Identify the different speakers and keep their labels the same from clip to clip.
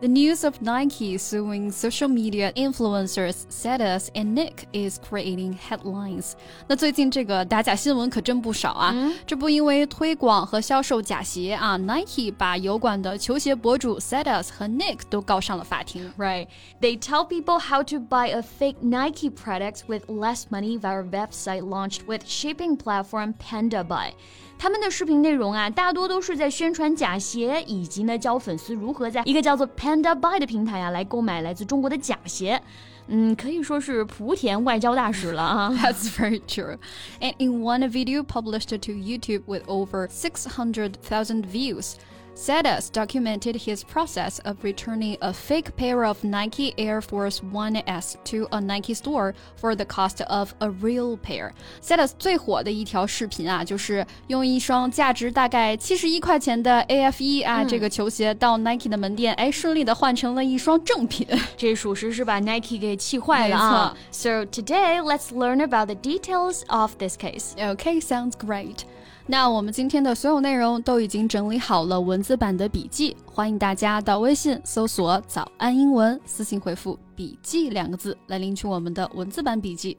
Speaker 1: ！The news of Nike suing social media influencers Cetus and Nick is creating headlines。那最近这个打假新闻可真不少啊！这不因为推广和销售假鞋啊，Nike 把油管的球鞋博主 Cetus 和 Nick 都告上了法庭。
Speaker 2: Right? They tell people how to buy a fake Nike product with less money via website launched with shipping platform PandaBuy。 他们的视频内容啊，大多都是在宣传假鞋，以及呢教粉丝如何在一个叫做 Panda Buy 的平台啊来购买来自中国的假鞋。嗯，可以说是莆田外交大使了啊。
Speaker 1: That's very true. And in one video published to YouTube with over six hundred thousand views, Cetus documented his process of returning a fake pair of Nike Air Force One S to a Nike store for the cost of a real pair. Cetus 最火的一条视频啊，就是用一双价值大概七十一块钱的 AF 一啊、嗯、这个球鞋到 Nike 的门店，哎，顺利的换成了一双正品。
Speaker 2: 这属实是把 Nike 给气坏了啊。So today let's learn about the details of this case.
Speaker 1: Okay, sounds great. 那我们今天的所有内容都已经整理好了文字版的笔记，欢迎大家到微信搜索“早安英文”，私信回复“笔记”两个字来领取我们的文字版笔记。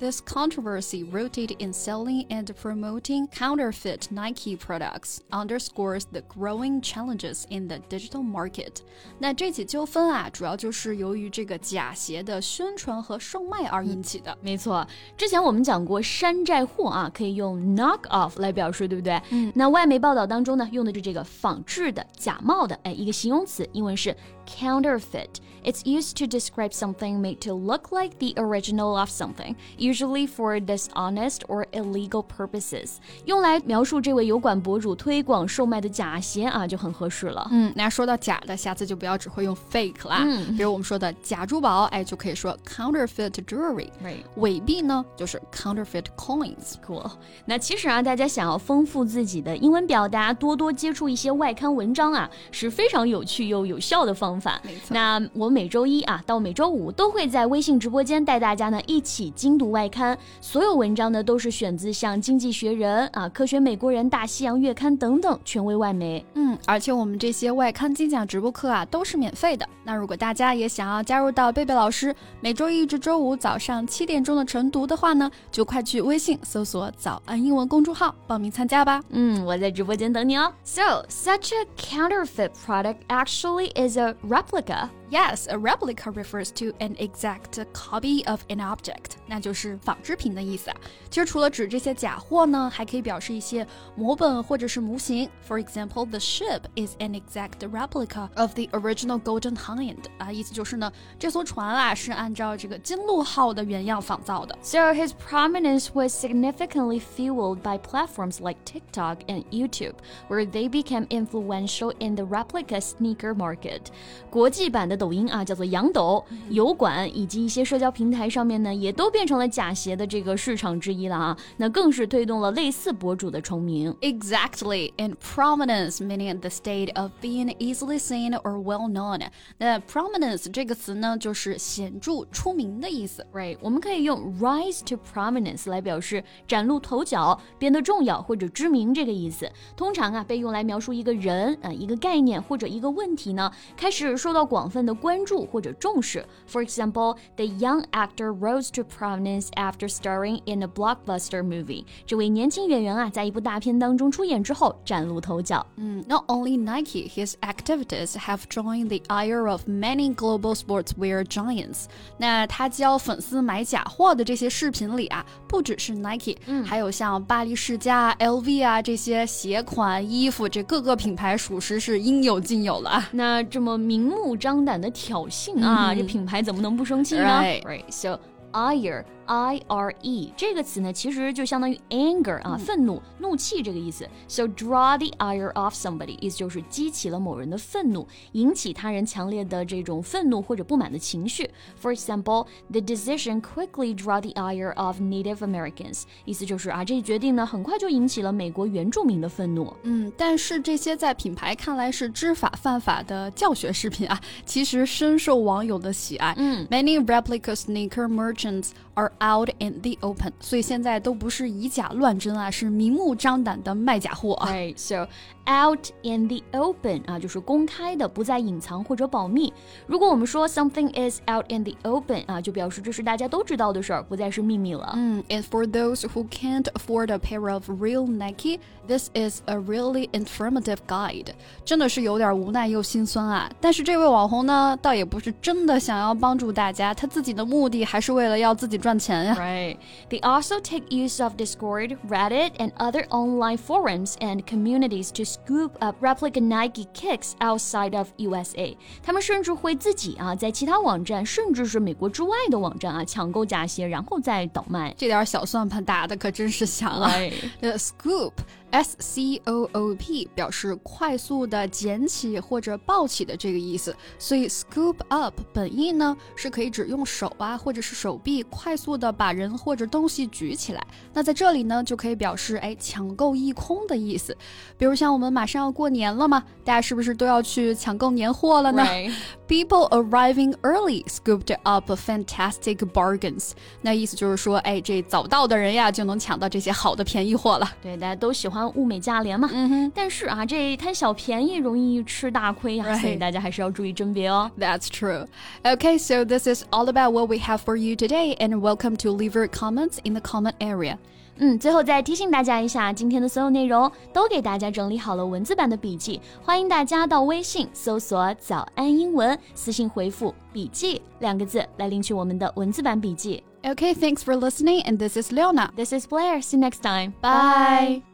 Speaker 1: This controversy rooted in selling and promoting counterfeit Nike products underscores the growing challenges in the digital market. 那这起纠纷啊，主要就是由于这个假鞋的宣传和售卖而引起的。
Speaker 2: 嗯、没错，之前我们讲过山寨货啊，可以用 knock off 来表示，对不对？嗯，那外媒报道当中呢，用的是这个仿制的、假冒的，哎，一个形容词，英文是 counterfeit. It's used to describe something made to look like the original of something, Usually for dishonest or illegal purposes. 用来描述这位油管博主推广售卖的假鞋啊，就很合适了。
Speaker 1: 嗯，那说到假的，下次就不要只会用 fake 啦。嗯，比如我们说的假珠宝，哎，就可以说 counterfeit jewelry。
Speaker 2: Right.
Speaker 1: 伪币呢，就是 counterfeit coins。
Speaker 2: Cool. 那其实啊，大家想要丰富自己的英文表达，多多接触一些外刊文章啊，是非常有趣又有效的方法。没错那我每周一啊到每周五都会在微信直播间带大家呢一起精读外刊，所有文章呢都是选自像《经济学人》啊、《科学美国人》、《大西洋月刊》等等权威外媒。
Speaker 1: 嗯，而且我们这些外刊精讲直播课啊都是免费的。那如果大家也想要加入到贝贝老师每周一至周五早上七点钟的晨读的话呢，就快去微信搜索“早安英文”公众号报名参加吧。
Speaker 2: 嗯，我在直播间等你哦。So such a counterfeit product actually is a replica.
Speaker 1: Yes, a replica refers to an exact copy of an object，那就是仿制品的意思啊。其实除了指这些假货呢，还可以表示一些模本或者是模型。For example, the ship is an exact replica of the original Golden Hind。啊，意思就是呢，这艘船啊是按照这个金鹿号的原样仿造的。
Speaker 2: So his prominence was significantly fueled by platforms like TikTok and YouTube, where they became influential in the replica sneaker market. 国际版的 抖音啊，叫做洋抖，油管以及一些社交平台上面呢，也都变成了假鞋的这个市场之一了啊。那更是推动了类似博主的重名。
Speaker 1: Exactly, and prominence meaning the state of being easily seen or well known. 那 prominence 这个词呢，就是显著、出名的意思。
Speaker 2: Right，我们可以用 rise to prominence 来表示崭露头角、变得重要或者知名这个意思。通常啊，被用来描述一个人啊、一个概念或者一个问题呢，开始受到广泛的关注或者重视。For example, the young actor rose to prominence after starring in a blockbuster movie。这位年轻演员啊，在一部大片当中出演之后崭露头角。
Speaker 1: 嗯，Not only Nike, his activities have joined the ire of many global sportswear giants。那他教粉丝买假货的这些视频里啊，不只是 Nike，嗯，还有像巴黎世家、LV 啊这些鞋款、衣服，这各个品牌属实是应有尽有了啊。
Speaker 2: 那这么明目张胆的挑衅啊，这品牌怎么能不生气呢
Speaker 1: Right.
Speaker 2: Right. So ire I R E 这个词呢，其实就相当于 anger 啊，愤怒、怒气这个意思。So draw the ire of somebody，意思就是激起了某人的愤怒，引起他人强烈的这种愤怒或者不满的情绪。For example, the decision quickly draw the ire of Native Americans，意思就是啊，这一决定呢，很快就引起了美国原住民的愤怒。
Speaker 1: 嗯，但是这些在品牌看来是知法犯法的教学视频啊，其实深受网友的喜爱。
Speaker 2: 嗯
Speaker 1: ，Many replica sneaker merchants are out in the open，所以现在都不是以假乱真啊，是明目张胆的卖假货啊。
Speaker 2: Right, so out in the open 啊，就是公开的，不再隐藏或者保密。如果我们说 something is out in the open 啊，就表示这是大家都知道的事儿，不再是秘密了。
Speaker 1: 嗯，and for those who can't afford a pair of real Nike, this is a really informative guide。真的是有点无奈又心酸啊。但是这位网红呢，倒也不是真的想要帮助大家，他自己的目的还是为了要自己赚钱 呀。
Speaker 2: Right. They also take use of Discord, Reddit, and other online forums and communities to scoop up replica Nike kicks outside of USA。他们甚至会自己啊，在其他网站，甚至是美国之外的网站啊，抢购假鞋，然后再倒卖。
Speaker 1: 这点小算盘打的可真是响啊！呃，scoop。 S C O O P 表示快速的捡起或者抱起的这个意思，所以 scoop up 本意呢是可以指用手啊或者是手臂快速的把人或者东西举起来。那在这里呢就可以表示哎抢购一空的意思。比如像我们马上要过年了嘛，大家是不是都要去抢购年货了呢？People arriving early scooped up fantastic bargains。那意思就是说，哎，这早到的人呀就能抢到这些好的便宜货了。
Speaker 2: 对，大家都喜欢。物美价廉嘛，
Speaker 1: 嗯哼。
Speaker 2: 但是啊，这贪小便宜容易吃大亏呀，所以大家还是要注意甄别哦。
Speaker 1: That's true. Okay, so this is all about what we have for you today, and welcome to leave your comments in the comment area.
Speaker 2: 嗯，最后再提醒大家一下，今天的所有内容都给大家整理好了文字版的笔记，欢迎大家到微信搜索“早安英文”，私信回复“笔记”两个字来领取我们的文字版笔记。
Speaker 1: Okay, thanks for listening, and this is Leona.
Speaker 2: This is Blair. See you next time.
Speaker 1: Bye.